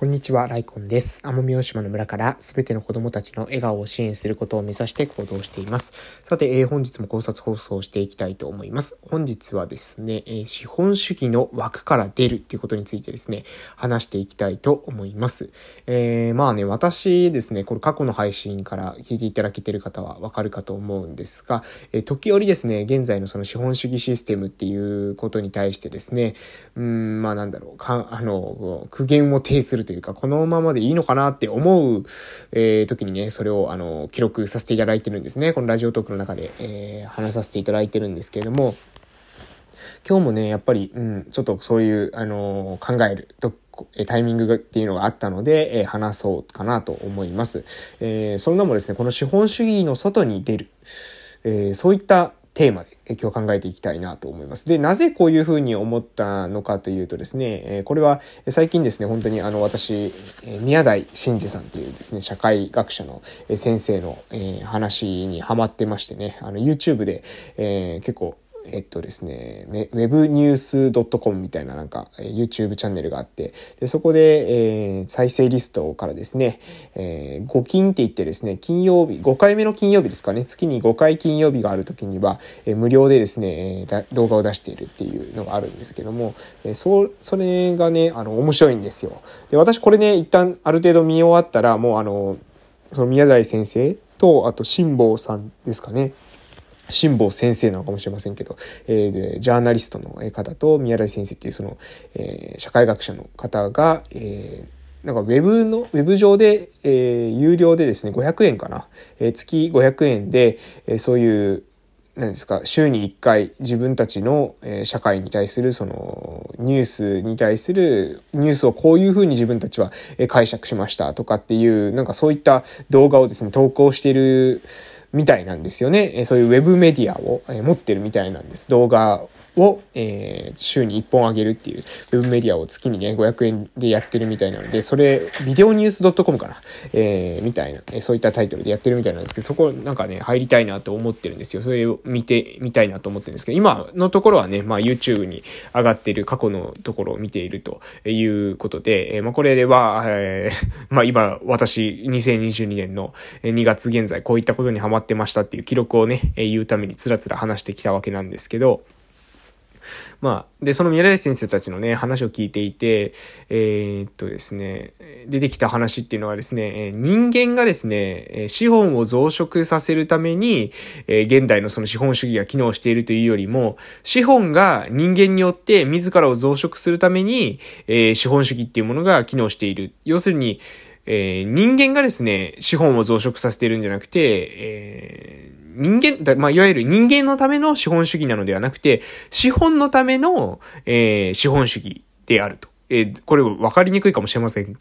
こんにちは、ライコンです。奄美大島の村からすべての子供たちの笑顔を支援することを目指して行動しています。さて、えー、本日も考察放送をしていきたいと思います。本日はですね、えー、資本主義の枠から出るっていうことについてですね、話していきたいと思います。えー、まあね、私ですね、これ過去の配信から聞いていただけてる方はわかるかと思うんですが、えー、時折ですね、現在のその資本主義システムっていうことに対してですね、うん、まあなんだろう、かあの、苦言を呈するというか、このままでいいのかなって思う、えー、時にね、それを、あの、記録させていただいてるんですね。このラジオトークの中で、えー、話させていただいてるんですけれども、今日もね、やっぱり、うん、ちょっとそういう、あの考えると、タイミングっていうのがあったので、えー、話そうかなと思います。えー、その名もですね、この資本主義の外に出る、えー、そういったテーマで今日考えていきたいなと思います。で、なぜこういうふうに思ったのかというとですね、えこれは最近ですね、本当にあの私、宮台真司さんというですね、社会学者の先生のえ話にハマってましてね、あの YouTube で、え結構えっとですね、webnews.com みたいななんか YouTube チャンネルがあって、でそこで、えー、再生リストからですね、えー、5金って言ってですね、金曜日、5回目の金曜日ですかね、月に5回金曜日がある時には、えー、無料でですね、えー、動画を出しているっていうのがあるんですけども、えー、そ、それがね、あの、面白いんですよ。で、私これね、一旦ある程度見終わったら、もうあの、その宮台先生と、あと辛坊さんですかね。辛坊先生なのかもしれませんけど、えー、ジャーナリストの方と宮台先生っていうその、えー、社会学者の方が、えー、なんかウェブの、ウェブ上で、えー、有料でですね、500円かな。えー、月500円で、えー、そういう、何ですか、週に1回自分たちの、えー、社会に対するそのニュースに対するニュースをこういうふうに自分たちは、えー、解釈しましたとかっていう、なんかそういった動画をですね、投稿しているみたいなんですよね。そういうウェブメディアを持ってるみたいなんです。動画を、えー、週に1本あげるっていうウェブメディアを月にね、500円でやってるみたいなので、それ、ビデオニュース .com かなえー、みたいな、そういったタイトルでやってるみたいなんですけど、そこなんかね、入りたいなと思ってるんですよ。それを見てみたいなと思ってるんですけど、今のところはね、まあ YouTube に上がってる過去のところを見ているということで、えー、まあこれでは、えー、まあ今、私、2022年の2月現在、こういったことにハマってましたっていう記録をね、言うためにつらつら話してきたわけなんですけど、まあ、で、その宮台先生たちのね、話を聞いていて、えー、っとですね、出てきた話っていうのはですね、人間がですね、資本を増殖させるために、現代のその資本主義が機能しているというよりも、資本が人間によって自らを増殖するために、資本主義っていうものが機能している。要するに、えー、人間がですね、資本を増殖させているんじゃなくて、えー人間、まあ、いわゆる人間のための資本主義なのではなくて、資本のための、えー、資本主義であると。えー、これ分かりにくいかもしれません。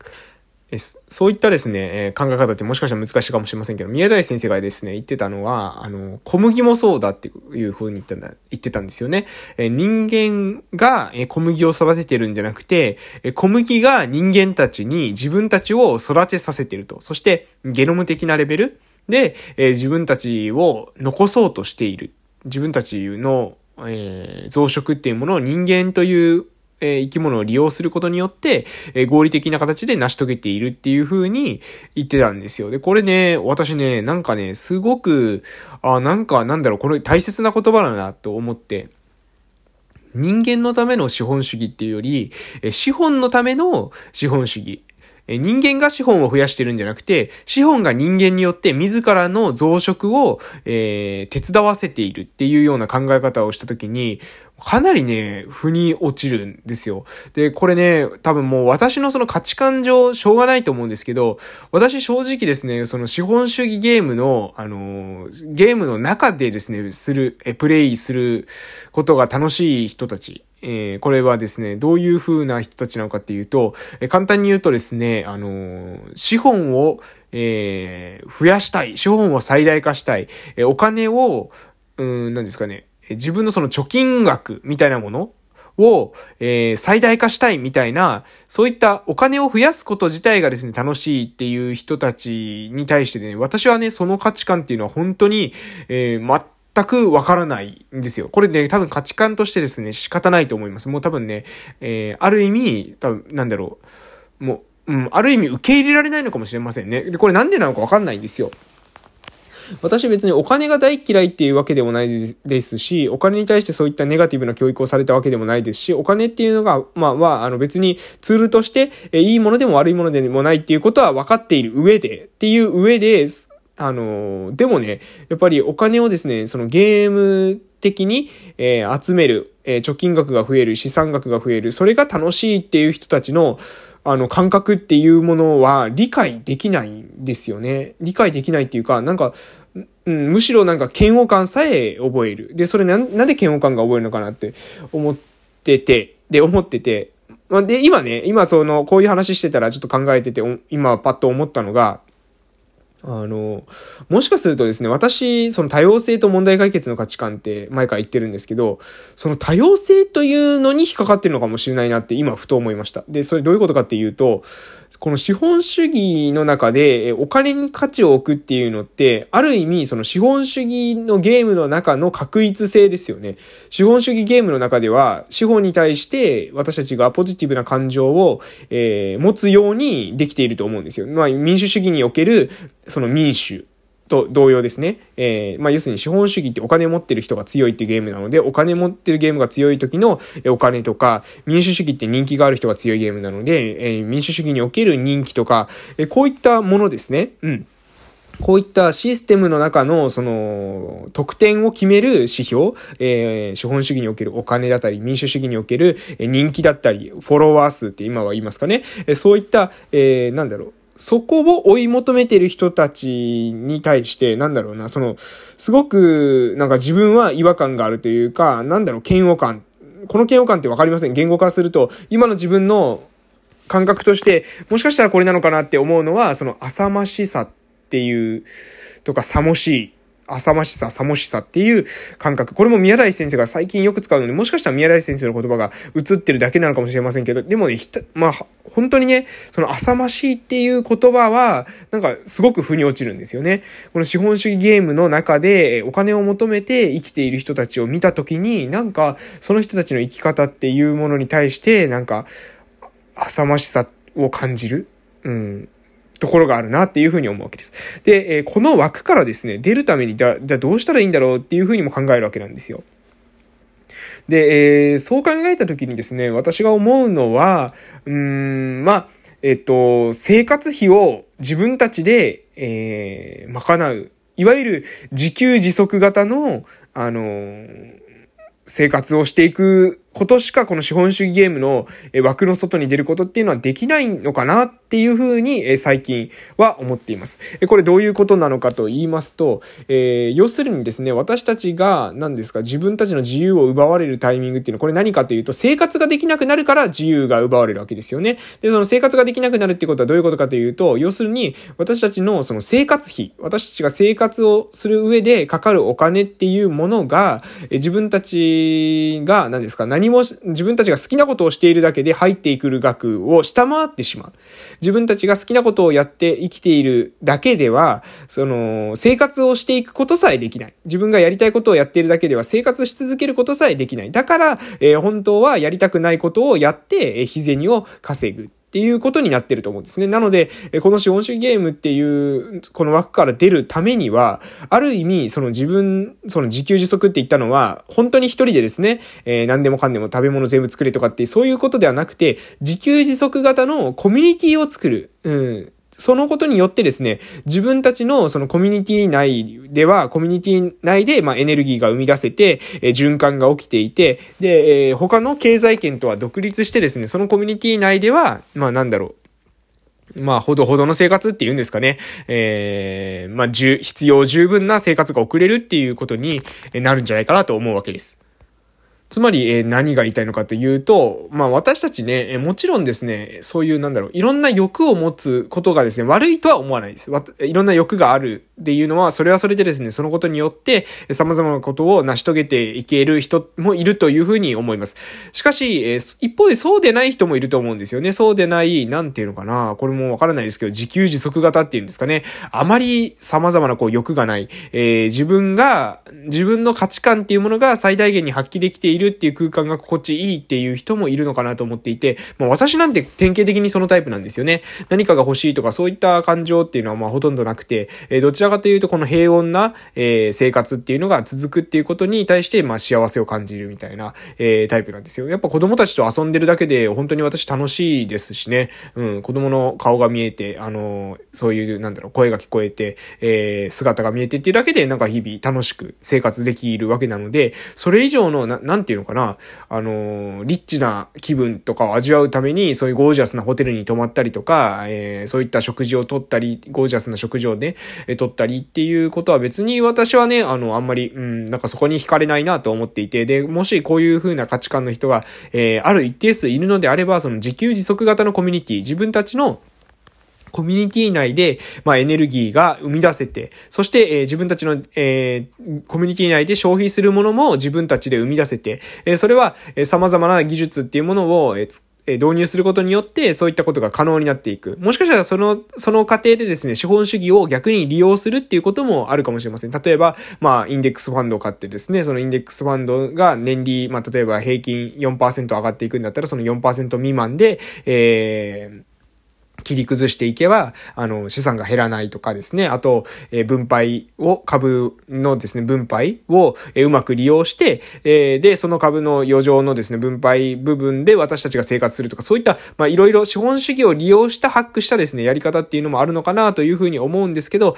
えそういったですね、え考え方ってもしかしたら難しいかもしれませんけど、宮台先生がですね、言ってたのは、あの、小麦もそうだっていう風に言ったんだ、言ってたんですよね。え人間が、小麦を育ててるんじゃなくて、小麦が人間たちに自分たちを育てさせてると。そして、ゲノム的なレベルで、えー、自分たちを残そうとしている。自分たちの、えー、増殖っていうものを人間というえ、生き物を利用することによって、え、合理的な形で成し遂げているっていう風に言ってたんですよ。で、これね、私ね、なんかね、すごく、あ、なんか、なんだろう、これ大切な言葉だなと思って、人間のための資本主義っていうより、え資本のための資本主義。人間が資本を増やしてるんじゃなくて、資本が人間によって自らの増殖を、えー、手伝わせているっていうような考え方をしたときに、かなりね、腑に落ちるんですよ。で、これね、多分もう私のその価値観上、しょうがないと思うんですけど、私正直ですね、その資本主義ゲームの、あのー、ゲームの中でですね、する、え、プレイすることが楽しい人たち。えー、これはですね、どういう風な人たちなのかっていうと、えー、簡単に言うとですね、あのー、資本を、え、増やしたい。資本を最大化したい。え、お金を、うん、何ですかね、自分のその貯金額みたいなものを、えー、最大化したいみたいな、そういったお金を増やすこと自体がですね、楽しいっていう人たちに対してね、私はね、その価値観っていうのは本当に、えー、全くわからないんですよ。これね、多分価値観としてですね、仕方ないと思います。もう多分ね、えー、ある意味、多分、なんだろう、もう、うん、ある意味受け入れられないのかもしれませんね。で、これなんでなのかわかんないんですよ。私別にお金が大嫌いっていうわけでもないですし、お金に対してそういったネガティブな教育をされたわけでもないですし、お金っていうのが、まあまあ、あの別にツールとして、えいいものでも悪いものでもないっていうことは分かっている上で、っていう上で、あの、でもね、やっぱりお金をですね、そのゲーム的に、えー、集める、えー、貯金額が増える、資産額が増える、それが楽しいっていう人たちの、あの、感覚っていうものは理解できないんですよね。理解できないっていうか、なんか、うん、むしろなんか嫌悪感さえ覚える。で、それな、なんで嫌悪感が覚えるのかなって思ってて、で、思ってて、で、今ね、今その、こういう話してたらちょっと考えてて、今パッと思ったのが、あの、もしかするとですね、私、その多様性と問題解決の価値観って前から言ってるんですけど、その多様性というのに引っかかってるのかもしれないなって今ふと思いました。で、それどういうことかっていうと、この資本主義の中でお金に価値を置くっていうのって、ある意味その資本主義のゲームの中の確一性ですよね。資本主義ゲームの中では、資本に対して私たちがポジティブな感情を、えー、持つようにできていると思うんですよ。まあ民主主義におけるその民主と同様ですね。えー、まあ、要するに資本主義ってお金持ってる人が強いってゲームなので、お金持ってるゲームが強い時のお金とか、民主主義って人気がある人が強いゲームなので、えー、民主主義における人気とか、えー、こういったものですね。うん。こういったシステムの中の、その、得点を決める指標、えー、資本主義におけるお金だったり、民主主義における人気だったり、フォロワー数って今は言いますかね。そういった、えー、なんだろう、そこを追い求めてる人たちに対して、なんだろうな、その、すごく、なんか自分は違和感があるというか、なんだろう、嫌悪感。この嫌悪感ってわかりません。言語化すると、今の自分の感覚として、もしかしたらこれなのかなって思うのは、その浅ましさっていう、とか、さもしい浅ましさ、さもしさっていう感覚。これも宮台先生が最近よく使うので、もしかしたら宮台先生の言葉が映ってるだけなのかもしれませんけど、でもね、まあ、本当にね、その浅ましいっていう言葉は、なんかすごく腑に落ちるんですよね。この資本主義ゲームの中でお金を求めて生きている人たちを見たときに、なんかその人たちの生き方っていうものに対して、なんか浅ましさを感じる。うん。ところがあるなっていうふうに思うわけです。で、え、この枠からですね、出るために、じゃ、じゃどうしたらいいんだろうっていうふうにも考えるわけなんですよ。で、えー、そう考えたときにですね、私が思うのは、うん、まあ、えっと、生活費を自分たちで、えー、賄う。いわゆる自給自足型の、あのー、生活をしていくことしかこの資本主義ゲームの枠の外に出ることっていうのはできないのかなっていうふうに最近は思っています。これどういうことなのかと言いますと、えー、要するにですね、私たちが何ですか、自分たちの自由を奪われるタイミングっていうのはこれ何かというと生活ができなくなるから自由が奪われるわけですよね。で、その生活ができなくなるっていうことはどういうことかというと、要するに私たちのその生活費、私たちが生活をする上でかかるお金っていうものが、自分たちが何ですか、何も自分たちが好きなことをしているだけで入ってくる額を下回ってしまう。自分たちが好きなことをやって生きているだけでは、その、生活をしていくことさえできない。自分がやりたいことをやっているだけでは生活し続けることさえできない。だから、えー、本当はやりたくないことをやって、えー、日銭を稼ぐ。っていうことになってると思うんですね。なので、この資本主義ゲームっていう、この枠から出るためには、ある意味、その自分、その自給自足って言ったのは、本当に一人でですね、えー、何でもかんでも食べ物全部作れとかって、そういうことではなくて、自給自足型のコミュニティを作る。うん。そのことによってですね、自分たちのそのコミュニティ内では、コミュニティ内で、まあ、エネルギーが生み出せて、え、循環が起きていて、で、え、他の経済圏とは独立してですね、そのコミュニティ内では、まあ、なんだろう。まあ、ほどほどの生活って言うんですかね。えー、まあ、じゅ必要十分な生活が送れるっていうことになるんじゃないかなと思うわけです。つまり、えー、何が言いたいのかというと、まあ私たちね、えー、もちろんですね、そういうなんだろう、いろんな欲を持つことがですね、悪いとは思わないです。いろんな欲があるっていうのは、それはそれでですね、そのことによって、様々なことを成し遂げていける人もいるというふうに思います。しかし、えー、一方でそうでない人もいると思うんですよね。そうでない、なんていうのかな、これもわからないですけど、自給自足型っていうんですかね。あまり様々なこう欲がない、えー、自分が、自分の価値観っていうものが最大限に発揮できているっていう空間が心地いいっていう人もいるのかなと思っていて、まあ私なんて典型的にそのタイプなんですよね。何かが欲しいとかそういった感情っていうのはまあほとんどなくて、えー、どちらかというとこの平穏な、えー、生活っていうのが続くっていうことに対して、まあ幸せを感じるみたいな、えー、タイプなんですよ。やっぱ子供たちと遊んでるだけで本当に私楽しいですしね。うん、子供の顔が見えて、あのー、そういう、なんだろう、声が聞こえて、えー、姿が見えてっていうだけで、なんか日々楽しく生活できるわけなので、それ以上の、な、なんていうのかな、あのー、リッチな気分とかを味わうために、そういうゴージャスなホテルに泊まったりとか、えー、そういった食事をとったり、ゴージャスな食事をね、えー、とったりっていうことは別に私はね、あの、あんまり、うん、なんかそこに惹かれないなと思っていて、で、もしこういう風な価値観の人が、えー、ある一定数いるのであれば、その自給自足型のコミュニティ、自分たちのコミュニティ内で、まあ、エネルギーが生み出せて、そして、えー、自分たちの、えー、コミュニティ内で消費するものも自分たちで生み出せて、えー、それは、えー、様々な技術っていうものを、えー、導入することによって、そういったことが可能になっていく。もしかしたら、その、その過程でですね、資本主義を逆に利用するっていうこともあるかもしれません。例えば、まあ、インデックスファンドを買ってですね、そのインデックスファンドが年利、まあ、例えば平均4%上がっていくんだったら、その4%未満で、えー、切り崩していけば、あの、資産が減らないとかですね。あと、えー、分配を、株のですね、分配を、えー、うまく利用して、えー、で、その株の余剰のですね、分配部分で私たちが生活するとか、そういった、まあ、いろいろ資本主義を利用した、ハックしたですね、やり方っていうのもあるのかなというふうに思うんですけど、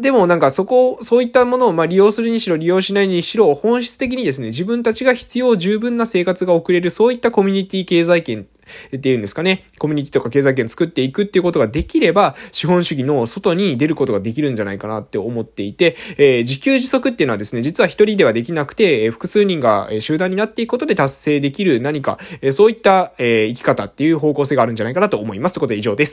でもなんかそこ、そういったものを、まあ、利用するにしろ、利用しないにしろ、本質的にですね、自分たちが必要十分な生活が送れる、そういったコミュニティ経済圏っていうんですかね、コミュニティとか経済圏作っていくっていうことができれば、資本主義の外に出ることができるんじゃないかなって思っていて、えー、自給自足っていうのはですね、実は一人ではできなくて、えー、複数人が集団になっていくことで達成できる何か、えー、そういった、えー、生き方っていう方向性があるんじゃないかなと思います。ということで以上です。